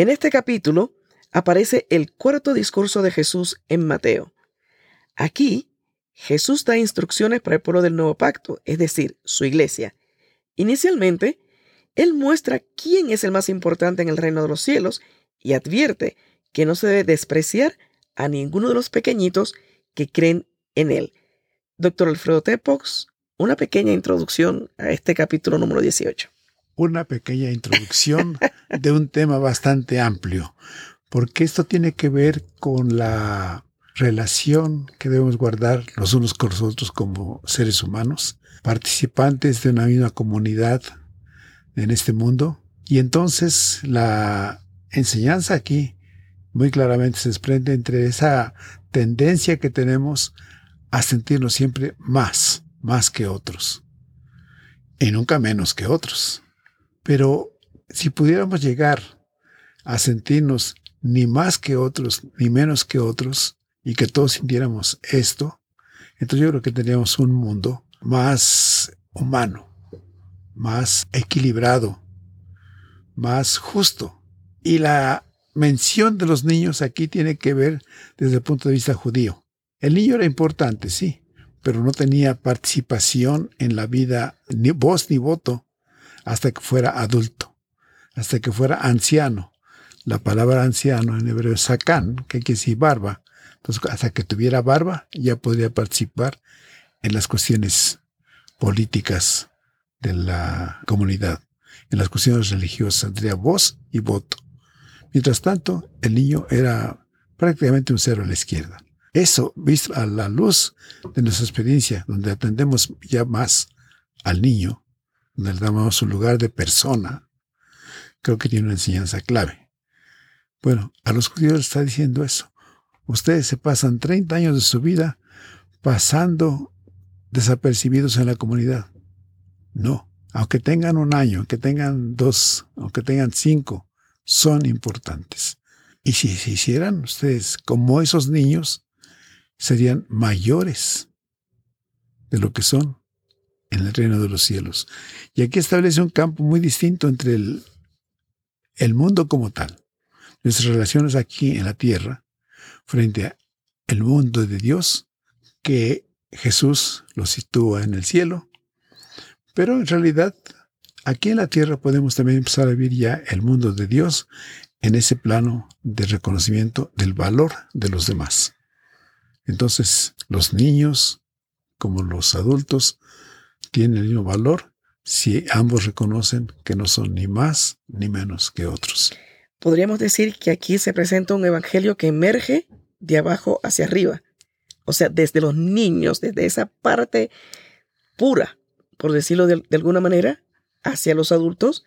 En este capítulo aparece el cuarto discurso de Jesús en Mateo. Aquí, Jesús da instrucciones para el pueblo del nuevo pacto, es decir, su iglesia. Inicialmente, Él muestra quién es el más importante en el reino de los cielos y advierte que no se debe despreciar a ninguno de los pequeñitos que creen en Él. Doctor Alfredo Tepox, una pequeña introducción a este capítulo número 18. Una pequeña introducción de un tema bastante amplio, porque esto tiene que ver con la relación que debemos guardar los unos con los otros como seres humanos, participantes de una misma comunidad en este mundo. Y entonces la enseñanza aquí muy claramente se desprende entre esa tendencia que tenemos a sentirnos siempre más, más que otros, y nunca menos que otros. Pero si pudiéramos llegar a sentirnos ni más que otros, ni menos que otros, y que todos sintiéramos esto, entonces yo creo que tendríamos un mundo más humano, más equilibrado, más justo. Y la mención de los niños aquí tiene que ver desde el punto de vista judío. El niño era importante, sí, pero no tenía participación en la vida, ni voz ni voto, hasta que fuera adulto, hasta que fuera anciano. La palabra anciano en hebreo es sakán, que quiere decir barba. Entonces, hasta que tuviera barba, ya podría participar en las cuestiones políticas de la comunidad, en las cuestiones religiosas, tendría voz y voto. Mientras tanto, el niño era prácticamente un cero a la izquierda. Eso, visto a la luz de nuestra experiencia, donde atendemos ya más al niño, le damos un lugar de persona, creo que tiene una enseñanza clave. Bueno, a los judíos les está diciendo eso. Ustedes se pasan 30 años de su vida pasando desapercibidos en la comunidad. No, aunque tengan un año, aunque tengan dos, aunque tengan cinco, son importantes. Y si se hicieran ustedes como esos niños, serían mayores de lo que son en el reino de los cielos. Y aquí establece un campo muy distinto entre el, el mundo como tal, nuestras relaciones aquí en la tierra, frente al mundo de Dios, que Jesús lo sitúa en el cielo, pero en realidad aquí en la tierra podemos también empezar a vivir ya el mundo de Dios en ese plano de reconocimiento del valor de los demás. Entonces, los niños como los adultos tienen el mismo valor si ambos reconocen que no son ni más ni menos que otros. Podríamos decir que aquí se presenta un evangelio que emerge de abajo hacia arriba, o sea, desde los niños, desde esa parte pura, por decirlo de, alguna manera, hacia los adultos,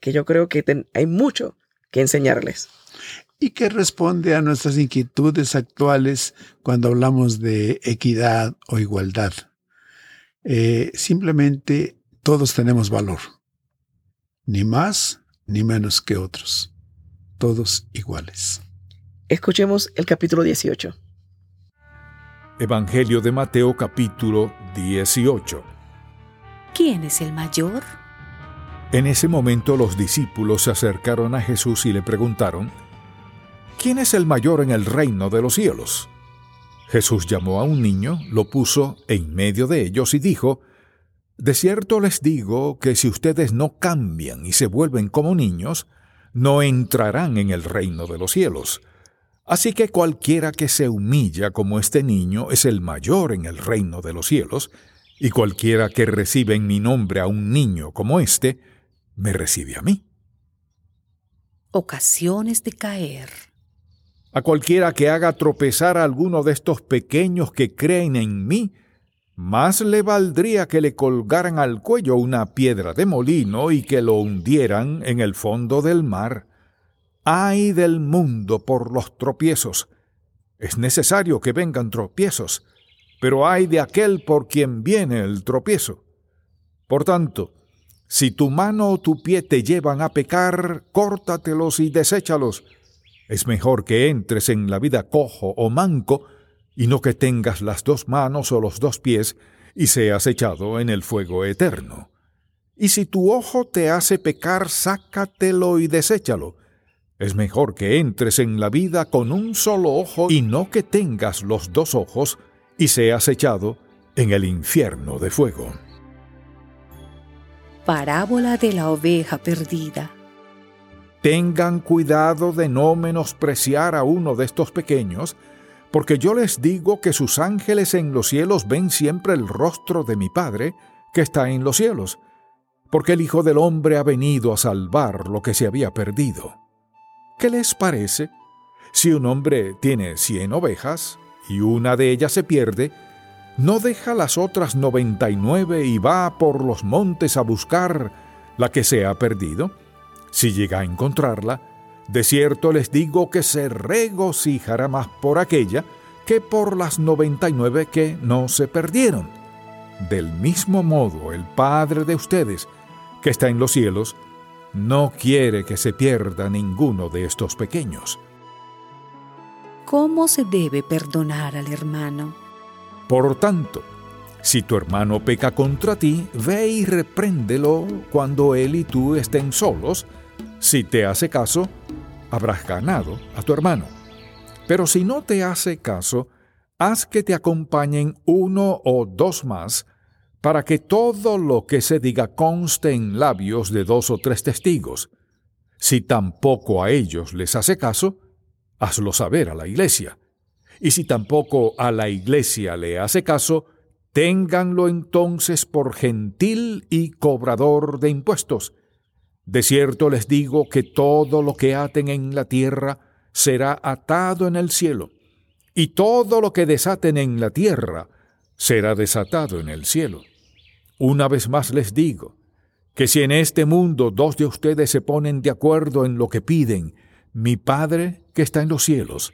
que yo creo que hay mucho que enseñarles y que responde a nuestras inquietudes actuales cuando hablamos de equidad o igualdad. Eh, simplemente todos tenemos valor, ni más ni menos que otros, todos iguales. Escuchemos el capítulo 18. Evangelio de Mateo capítulo 18. ¿Quién es el mayor? En ese momento los discípulos se acercaron a Jesús y le preguntaron, ¿quién es el mayor en el reino de los cielos? Jesús llamó a un niño, lo puso en medio de ellos y dijo, De cierto les digo que si ustedes no cambian y se vuelven como niños, no entrarán en el reino de los cielos. Así que cualquiera que se humilla como este niño es el mayor en el reino de los cielos, y cualquiera que recibe en mi nombre a un niño como este, me recibe a mí. Ocasiones de caer. A cualquiera que haga tropezar a alguno de estos pequeños que creen en mí, más le valdría que le colgaran al cuello una piedra de molino y que lo hundieran en el fondo del mar. ¡Ay del mundo por los tropiezos! Es necesario que vengan tropiezos, pero ay de aquel por quien viene el tropiezo. Por tanto, si tu mano o tu pie te llevan a pecar, córtatelos y deséchalos es mejor que entres en la vida cojo o manco, y no que tengas las dos manos o los dos pies y seas echado en el fuego eterno. Y si tu ojo te hace pecar, sácatelo y deséchalo. Es mejor que entres en la vida con un solo ojo y no que tengas los dos ojos y seas echado en el infierno de fuego. Parábola de la oveja perdida. Tengan cuidado de no menospreciar a uno de estos pequeños, porque yo les digo que sus ángeles en los cielos ven siempre el rostro de mi Padre, que está en los cielos, porque el Hijo del Hombre ha venido a salvar lo que se había perdido. ¿Qué les parece? Si un hombre tiene cien ovejas y una de ellas se pierde, ¿no deja las otras noventa y nueve y va por los montes a buscar la que se ha perdido? Si llega a encontrarla, de cierto les digo que se regocijará más por aquella que por las noventa y nueve que no se perdieron. Del mismo modo, el Padre de ustedes, que está en los cielos, no quiere que se pierda ninguno de estos pequeños. ¿Cómo se debe perdonar al hermano? Por tanto, si tu hermano peca contra ti, ve y repréndelo cuando él y tú estén solos. Si te hace caso, habrás ganado a tu hermano. Pero si no te hace caso, haz que te acompañen uno o dos más, para que todo lo que se diga conste en labios de dos o tres testigos. Si tampoco a ellos les hace caso, hazlo saber a la iglesia. Y si tampoco a la iglesia le hace caso, ténganlo entonces por gentil y cobrador de impuestos. De cierto les digo que todo lo que aten en la tierra será atado en el cielo, y todo lo que desaten en la tierra será desatado en el cielo. Una vez más les digo, que si en este mundo dos de ustedes se ponen de acuerdo en lo que piden, mi Padre que está en los cielos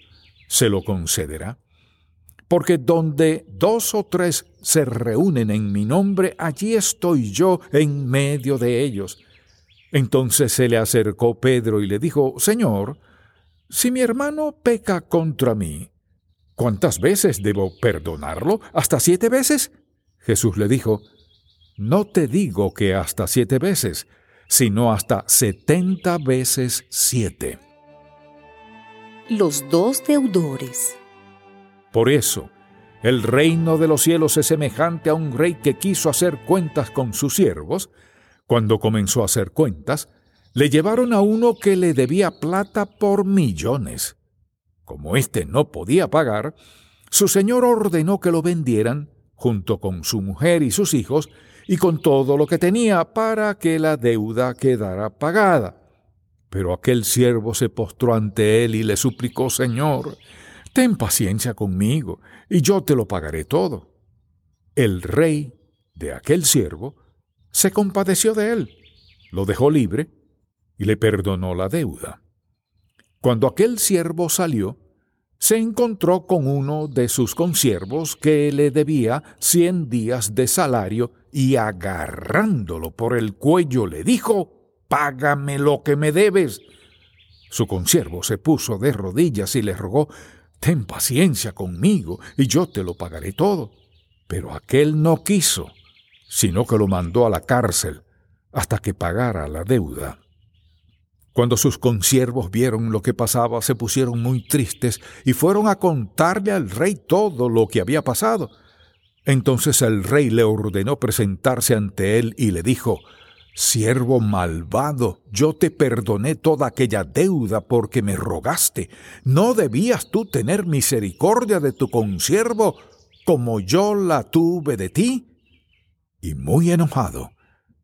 se lo concederá. Porque donde dos o tres se reúnen en mi nombre, allí estoy yo en medio de ellos. Entonces se le acercó Pedro y le dijo, Señor, si mi hermano peca contra mí, ¿cuántas veces debo perdonarlo? ¿Hasta siete veces? Jesús le dijo, no te digo que hasta siete veces, sino hasta setenta veces siete. Los dos deudores. Por eso, el reino de los cielos es semejante a un rey que quiso hacer cuentas con sus siervos. Cuando comenzó a hacer cuentas, le llevaron a uno que le debía plata por millones. Como éste no podía pagar, su señor ordenó que lo vendieran, junto con su mujer y sus hijos, y con todo lo que tenía para que la deuda quedara pagada. Pero aquel siervo se postró ante él y le suplicó, Señor, ten paciencia conmigo, y yo te lo pagaré todo. El rey de aquel siervo se compadeció de él, lo dejó libre y le perdonó la deuda. Cuando aquel siervo salió, se encontró con uno de sus consiervos que le debía cien días de salario y agarrándolo por el cuello le dijo, Págame lo que me debes. Su consiervo se puso de rodillas y le rogó, Ten paciencia conmigo y yo te lo pagaré todo. Pero aquel no quiso, sino que lo mandó a la cárcel hasta que pagara la deuda. Cuando sus consiervos vieron lo que pasaba, se pusieron muy tristes y fueron a contarle al rey todo lo que había pasado. Entonces el rey le ordenó presentarse ante él y le dijo, Siervo malvado, yo te perdoné toda aquella deuda porque me rogaste. ¿No debías tú tener misericordia de tu consiervo como yo la tuve de ti? Y muy enojado,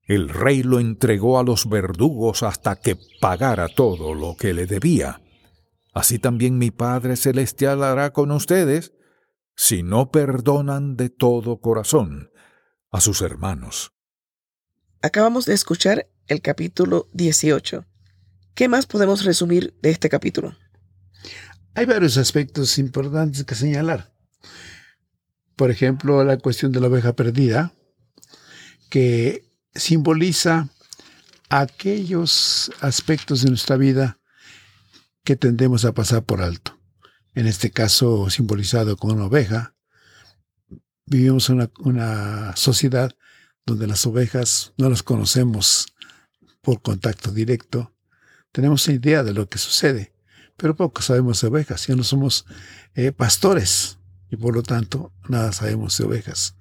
el rey lo entregó a los verdugos hasta que pagara todo lo que le debía. Así también mi Padre Celestial hará con ustedes si no perdonan de todo corazón a sus hermanos. Acabamos de escuchar el capítulo 18. ¿Qué más podemos resumir de este capítulo? Hay varios aspectos importantes que señalar. Por ejemplo, la cuestión de la oveja perdida, que simboliza aquellos aspectos de nuestra vida que tendemos a pasar por alto. En este caso, simbolizado con una oveja, vivimos en una, una sociedad donde las ovejas no las conocemos por contacto directo, tenemos una idea de lo que sucede, pero poco sabemos de ovejas, ya no somos eh, pastores y por lo tanto nada sabemos de ovejas.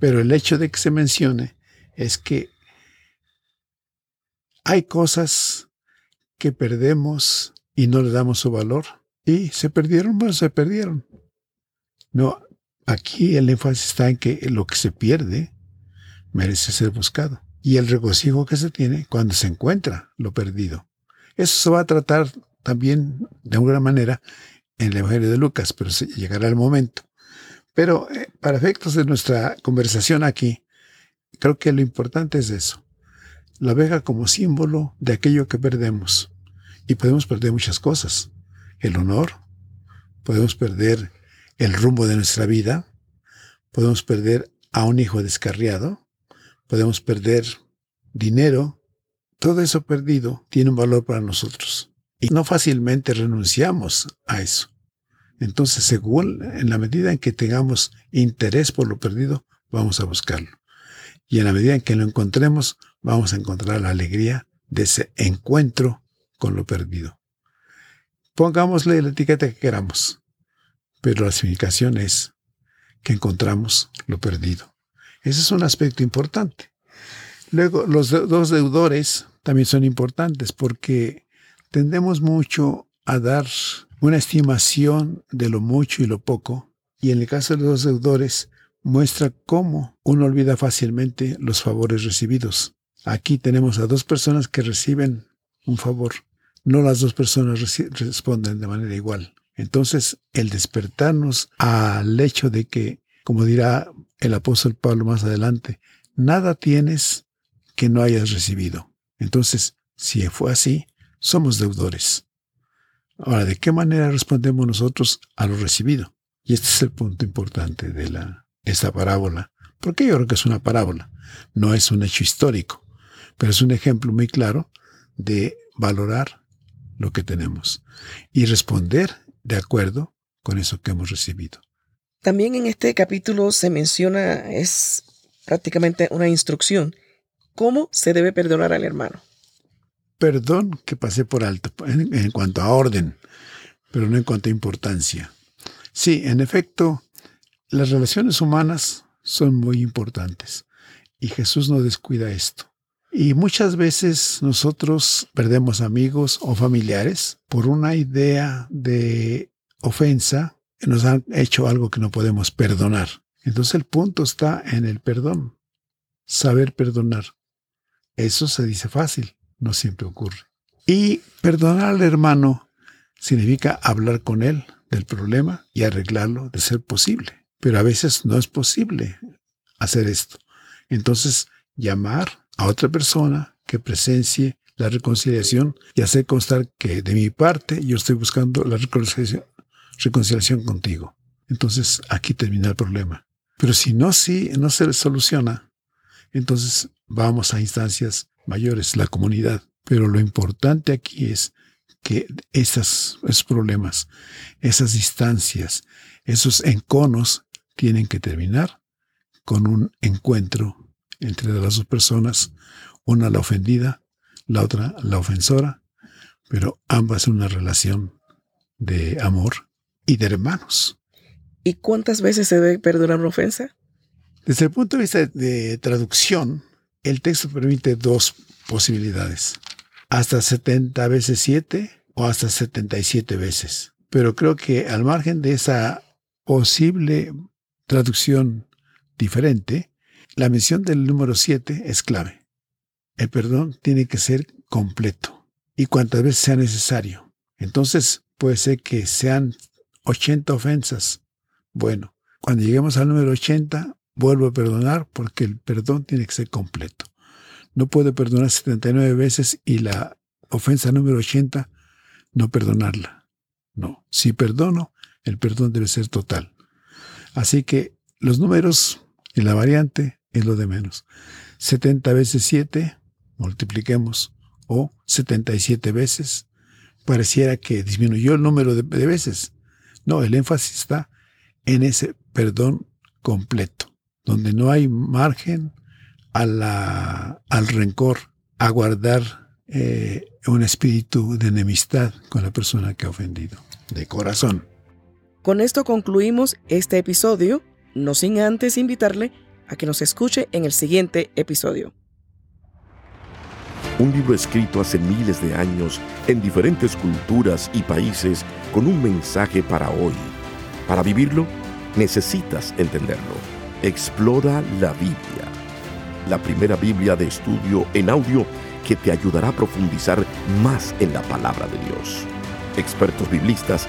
Pero el hecho de que se mencione es que hay cosas que perdemos y no le damos su valor y se perdieron, bueno, se perdieron. No, aquí el énfasis está en que lo que se pierde merece ser buscado y el regocijo que se tiene cuando se encuentra lo perdido. Eso se va a tratar también de alguna manera en el Evangelio de Lucas, pero llegará el momento. Pero eh, para efectos de nuestra conversación aquí, creo que lo importante es eso. La oveja como símbolo de aquello que perdemos. Y podemos perder muchas cosas. El honor, podemos perder el rumbo de nuestra vida, podemos perder a un hijo descarriado, podemos perder dinero. Todo eso perdido tiene un valor para nosotros. Y no fácilmente renunciamos a eso. Entonces, según en la medida en que tengamos interés por lo perdido, vamos a buscarlo. Y en la medida en que lo encontremos, vamos a encontrar la alegría de ese encuentro con lo perdido. Pongámosle la etiqueta que queramos, pero la significación es que encontramos lo perdido. Ese es un aspecto importante. Luego, los dos deudores también son importantes porque tendemos mucho a dar una estimación de lo mucho y lo poco, y en el caso de los deudores muestra cómo uno olvida fácilmente los favores recibidos. Aquí tenemos a dos personas que reciben un favor. No las dos personas responden de manera igual. Entonces, el despertarnos al hecho de que, como dirá el apóstol Pablo más adelante, nada tienes que no hayas recibido. Entonces, si fue así, somos deudores. Ahora, ¿de qué manera respondemos nosotros a lo recibido? Y este es el punto importante de la, esta parábola. Porque yo creo que es una parábola. No es un hecho histórico, pero es un ejemplo muy claro de valorar lo que tenemos y responder de acuerdo con eso que hemos recibido. También en este capítulo se menciona, es prácticamente una instrucción, cómo se debe perdonar al hermano perdón que pasé por alto en, cuanto a orden, pero no en cuanto a importancia. Sí, en efecto, las relaciones humanas son muy importantes y Jesús no descuida esto. Y muchas veces nosotros perdemos amigos o familiares por una idea de ofensa que nos han hecho algo que no podemos perdonar. Entonces el punto está en el perdón, saber perdonar. Eso se dice fácil, no siempre ocurre. Y perdonar al hermano significa hablar con él del problema y arreglarlo de ser posible. Pero a veces no es posible hacer esto. Entonces, llamar a otra persona que presencie la reconciliación y hacer constar que de mi parte yo estoy buscando la reconciliación, contigo. Entonces, aquí termina el problema. Pero si no, si no se soluciona, entonces vamos a instancias mayores, la comunidad. Pero lo importante aquí es que esos problemas, esas distancias, esos enconos tienen que terminar con un encuentro entre las dos personas, una la ofendida, la otra la ofensora, pero ambas en una relación de amor y de hermanos. ¿Y cuántas veces se debe perdonar una ofensa? Desde el punto de vista de traducción, el texto permite dos posibilidades. Hasta 70 veces 7 o hasta 77 veces. Pero creo que al margen de esa posible traducción diferente, la mención del número 7 es clave. El perdón tiene que ser completo y cuantas veces sea necesario. Entonces puede ser que sean 80 ofensas. Bueno, cuando lleguemos al número 80, vuelvo a perdonar porque el perdón tiene que ser completo. No puedo perdonar 79 veces y la ofensa número 80 no perdonarla. No, si perdono, el perdón debe ser total. Así que los números en la variante es lo de menos. 70 veces 7, multipliquemos, o 77 veces, pareciera que disminuyó el número de, veces. No, el énfasis está en ese perdón completo, donde no hay margen al rencor, a guardar eh, un espíritu de enemistad con la persona que ha ofendido, de corazón. Con esto concluimos este episodio, no sin antes invitarle a que nos escuche en el siguiente episodio. Un libro escrito hace miles de años en diferentes culturas y países con un mensaje para hoy. Para vivirlo, necesitas entenderlo. Explora la Biblia. La primera Biblia de estudio en audio que te ayudará a profundizar más en la palabra de Dios. Expertos biblistas